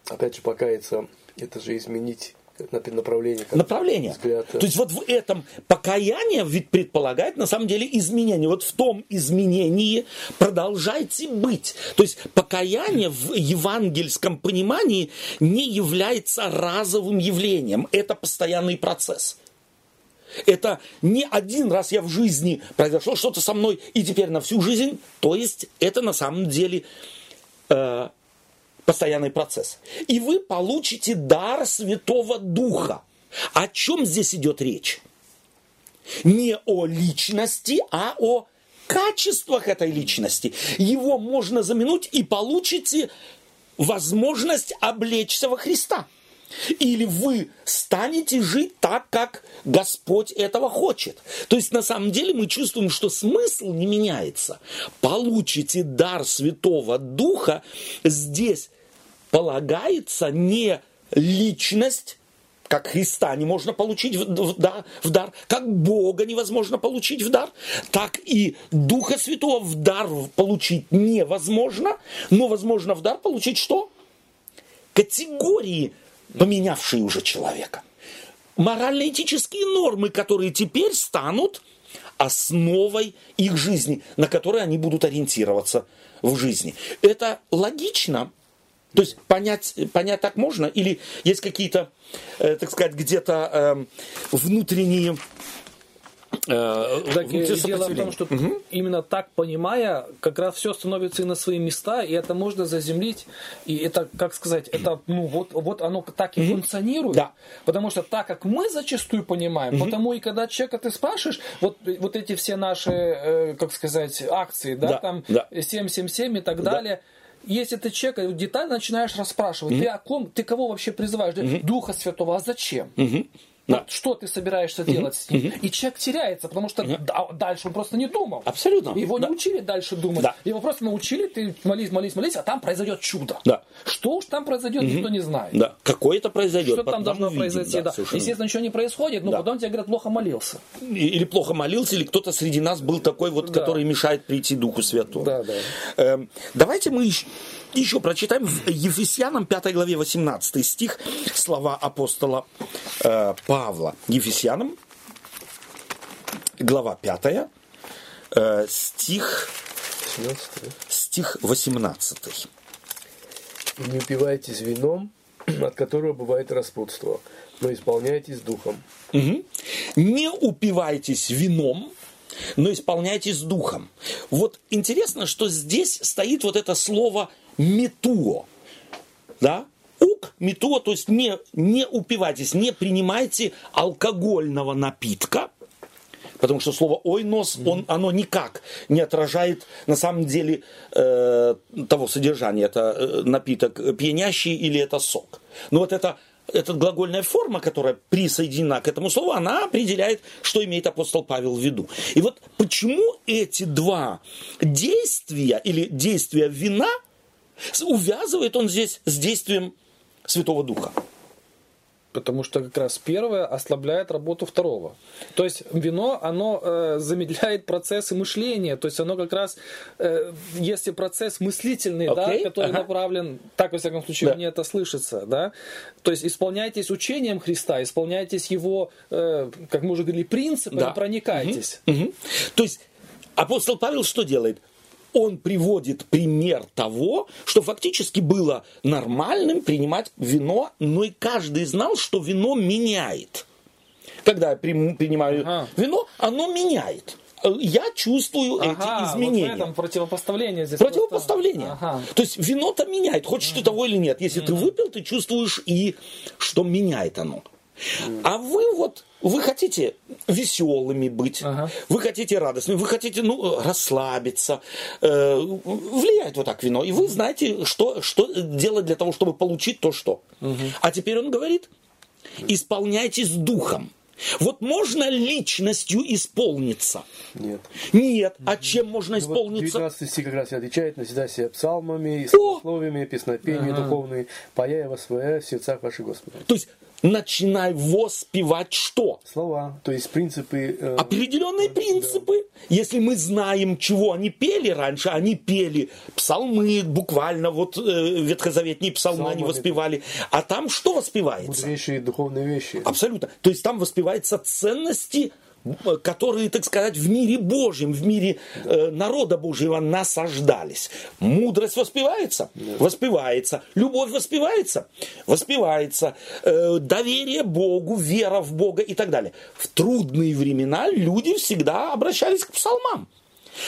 Опять же, покаяться, это же изменить направление. как направление. взгляд, То есть вот в этом покаяние ведь предполагает на самом деле изменение. Вот в том изменении продолжайте быть. То есть покаяние в евангельском понимании не является разовым явлением. Это постоянный процесс. Это не один раз я в жизни произошло что-то со мной, и теперь на всю жизнь. То есть это на самом деле э, постоянный процесс. И вы получите дар Святого Духа. О чем здесь идет речь? Не о личности, а о качествах этой личности. Его можно заменуть и получите возможность облечься во Христа. Или вы станете жить так, как Господь этого хочет. То есть на самом деле мы чувствуем, что смысл не меняется. Получите дар Святого Духа здесь полагается не личность, как Христа не можно получить в, в дар, в дар, как Бога невозможно получить в дар, так и Духа Святого в дар получить невозможно, но возможно в дар получить что? Категории, поменявшие уже человека. Морально-этические нормы, которые теперь станут основой их жизни, на которой они будут ориентироваться в жизни. Это логично, то есть понять, понять так можно? Или есть какие-то, э, так сказать, где-то э, внутренние э, Так, э, дело в том, что именно так понимая, как раз все становится и на свои места, и это можно заземлить, и это, как сказать, это, ну, вот, вот оно так и функционирует. Да. Потому что так, как мы зачастую понимаем, потому и когда человека ты спрашиваешь, вот, вот эти все наши, э, как сказать, акции, да, Да, там да. 777 и так далее, если ты человека детально начинаешь расспрашивать, ты о ком, ты кого вообще призываешь? Духа Святого, а зачем? Да. Вот что ты собираешься делать с ним? И человек теряется, потому что да- дальше он просто не думал. Абсолютно. Его Да. не учили дальше думать. Да. Его просто научили, ты молись, молись, молись, а там произойдет чудо. Да. Что уж там произойдет, никто не знает. Да, какое-то произойдет. Что там должно увидим, произойти, да. совершенно. Естественно, ничего не происходит, но Да. потом тебе говорят, плохо молился. Или плохо молился, или кто-то среди нас был такой вот, Да. который мешает прийти Духу Святому. Да, да. Эм, давайте мы еще, еще прочитаем в Ефесянам 5 главе 18 стих слова апостола э, Павла. Ефесянам, глава 5, э, стих, 17 да? стих 18. И не упивайтесь вином, от которого бывает распутство, но исполняйтесь духом. Мгм. Не упивайтесь вином, но исполняйтесь духом. Вот интересно, что здесь стоит вот это слово метуо. Да? Ук, метуо, то есть не, не упивайтесь, не принимайте алкогольного напитка, Потому что слово ойнос, он, оно никак не отражает на самом деле э, того содержания. Это э, напиток пьянящий или это сок. Но вот это, эта глагольная форма, которая присоединена к этому слову, она определяет, что имеет апостол Павел в виду. И вот почему эти два действия или действия вина увязывает он здесь с действием Святого Духа. Потому что как раз первое ослабляет работу второго. То есть вино, оно э, замедляет процессы мышления. То есть оно как раз, э, если процесс мыслительный, да, Окей, который ага. направлен, так во всяком случае Да. мне это слышится, да. То есть исполняйтесь учением Христа, исполняйтесь его, э, как мы уже говорили, принципами, Да. проникайтесь. Мгм. То есть апостол Павел что делает? Он приводит пример того, что фактически было нормальным принимать вино, но и каждый знал, что вино меняет. Когда я принимаю Ага. вино, оно меняет. Я чувствую Ага, эти изменения. вот в этом противопоставление здесь. Противопоставление. просто- Ага. То есть вино-то меняет, хочешь ты того или нет. Если ты выпил, ты чувствуешь и что меняет оно. А вы вот, вы хотите веселыми быть, Ага. вы хотите радостными, вы хотите ну, расслабиться. Э, влияет вот так вино. И вы знаете, что, что делать для того, чтобы получить то, что. А теперь он говорит, исполняйтесь духом. Вот можно личностью исполниться? Нет. Нет. А чем можно Ну, вот исполниться? 19 стих как раз и отвечает, назидая себя псалмами, О! словиями, песнопениями духовные, паяя восвоя в сердцах ваших Господа. То есть начинай воспевать что? Слова, то есть принципы... э, Определенные принципы. Если мы знаем, чего они пели раньше, они пели псалмы, буквально вот э, ветхозаветные псалмы они Псалмами, воспевали. А там что воспевается? мудрейшие духовные вещи. Абсолютно. То есть там воспеваются ценности, которые, так сказать, в мире Божьем, в мире э, народа Божьего насаждались. Мудрость воспевается? Воспевается. Любовь воспевается? Воспевается. Э, доверие Богу, вера в Бога и так далее. В трудные времена люди всегда обращались к псалмам.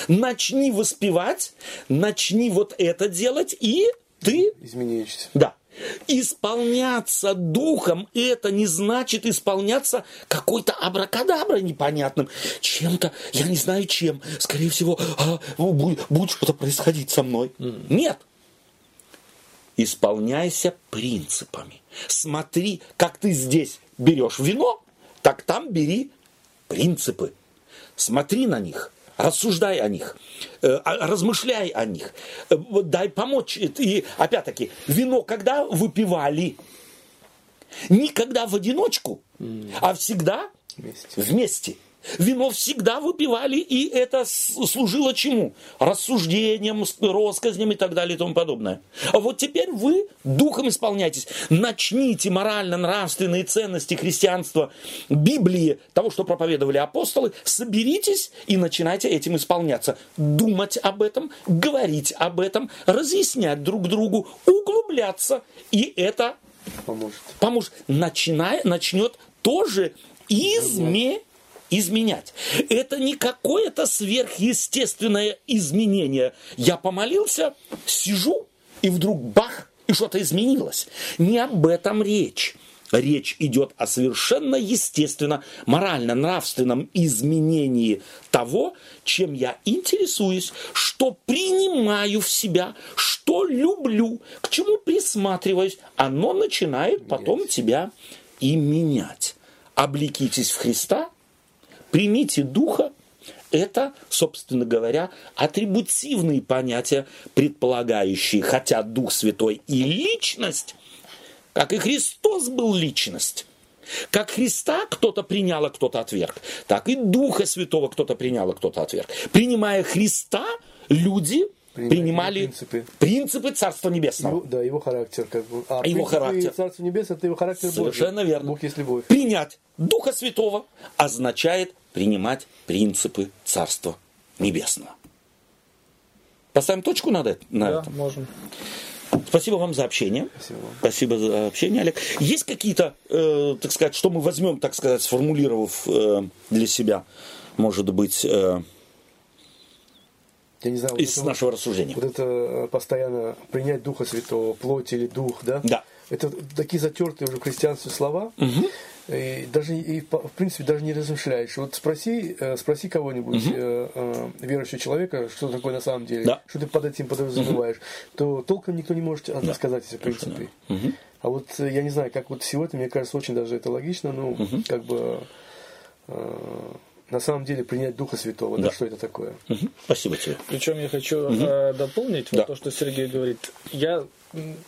Начни воспевать, начни вот это делать, и ты Изменяющиеся. да. Исполняться духом это не значит исполняться какой-то абракадаброй непонятным. Чем-то, я не знаю чем. Скорее всего, а, будет, будет что-то происходить со мной. Нет. Исполняйся принципами. Смотри, как ты здесь берешь вино, так там бери принципы. Смотри на них, рассуждай о них, э, а- размышляй о них, э, дай помочь. И опять-таки, вино когда выпивали? Никогда в одиночку, а всегда Вместе. вместе. Вино всегда выпивали, и это служило чему? Рассуждением, россказням и так далее и тому подобное. А вот теперь вы духом исполняйтесь. Начните морально-нравственные ценности христианства, Библии, того, что проповедовали апостолы, соберитесь и начинайте этим исполняться. Думать об этом, говорить об этом, разъяснять друг другу, углубляться. И это Поможет. поможет. Начинай, начнет тоже изменять. Изменять. Это не какое-то сверхъестественное изменение. Я помолился, сижу, и вдруг бах, и что-то изменилось. Не об этом речь. Речь идет о совершенно естественно морально-нравственном изменении того, чем я интересуюсь, что принимаю в себя, что люблю, к чему присматриваюсь. Оно начинает потом тебя и менять. Облекитесь в Христа, примите Духа, это, собственно говоря, атрибутивные понятия, предполагающие, хотя Дух Святой и личность, как и Христос был личность. Как Христа кто-то принял, а кто-то отверг, так и Духа Святого кто-то принял, а кто-то отверг. Принимая Христа, люди принимали принципы. принципы Царства Небесного. Его, да, его характер. Как бы. А его характер. Царство Небесное – это его характер Совершенно Божий. верно. Бог есть любовь. Принять Духа Святого означает принимать принципы Царства Небесного. Поставим точку на, на Да, этом? можем. Спасибо вам за общение. Спасибо. Спасибо за общение, Олег. Есть какие-то, э, так сказать, что мы возьмем, так сказать, сформулировав э, для себя, может быть, э, Я не знаю, вот из это нашего рассуждения? Вот это э, постоянно принять Духа Святого, плоть или Дух, да? Да. Это такие затертые уже христианстве слова. И даже и в в принципе даже не размышляешь. Вот спроси, э, спроси кого-нибудь э, э, верующего человека, что такое на самом деле, Да. что ты под этим подразумеваешь, то толком никто не может от- рассказать эти принципы. А вот э, я не знаю, как вот сегодня, мне кажется, очень даже это логично, ну, как бы э, на самом деле принять Духа Святого, да, Да. что это такое? Мгм. Спасибо тебе. Причем я хочу э, дополнить Да. вот то, что Сергей говорит. Я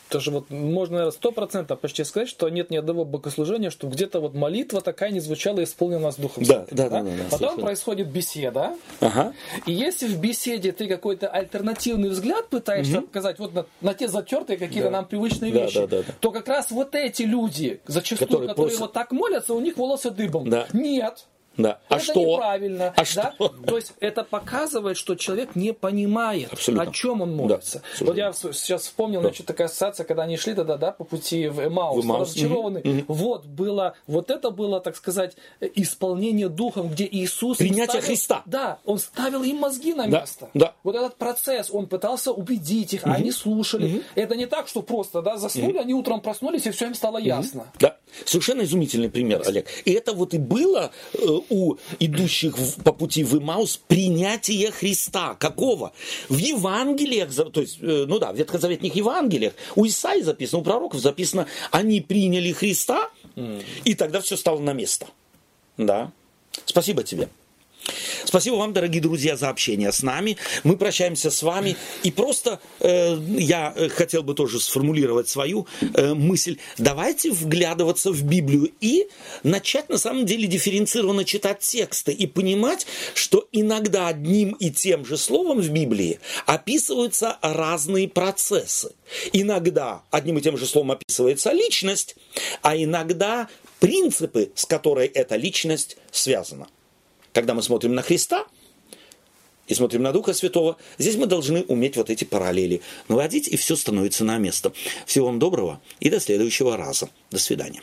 тоже вот можно, наверное, сто процентов почти сказать, что нет ни одного богослужения, что где-то вот молитва такая не звучала и исполнена с Духом Да, Святым, да, да, да, да, Потом совершенно. происходит беседа, Ага. и если в беседе ты какой-то альтернативный взгляд пытаешься показать вот на, на те затертые какие-то нам привычные Да, вещи, да, да, да. то как раз вот эти люди, зачастую, Которые которые, просят- вот так молятся, у них волосы дыбом. Да. Нет. Да. А это что? неправильно. А да? что? То есть это показывает, что человек не понимает, Абсолютно. о чем он молится. Да, абсолютно. вот я сейчас вспомнил, значит, такая ассоциация, когда они шли тогда, да, по пути в Эмаус, В Эмаус, разочарованы. Вот было, вот это было, так сказать, исполнение духом, где Иисус Принятие ставил- Христа. Да, он ставил им мозги на Да, место. да. Вот этот процесс, он пытался убедить их, а они слушали. Это не так, что просто, да, заснули, они утром проснулись и все им стало ясно. Да, совершенно изумительный пример, Олег. И это вот и было э, у идущих по пути в Имаус принятие Христа. Какого? В Евангелиях, то есть, э, ну да, в ветхозаветных Евангелиях, у Исаи записано, у пророков записано, они приняли Христа, и тогда все стало на место. Да. Спасибо тебе. Спасибо вам, дорогие друзья, за общение с нами. Мы прощаемся с вами. И просто э, я э, хотел бы тоже сформулировать свою э, мысль. Давайте вглядываться в Библию и начать на самом деле дифференцированно читать тексты и понимать, что иногда одним и тем же словом в Библии описываются разные процессы. Иногда одним и тем же словом описывается личность, а иногда принципы, с которой эта личность связана. Когда мы смотрим на Христа и смотрим на Духа Святого, здесь мы должны уметь вот эти параллели наводить, и все становится на место. Всего вам доброго и до следующего раза. До свидания.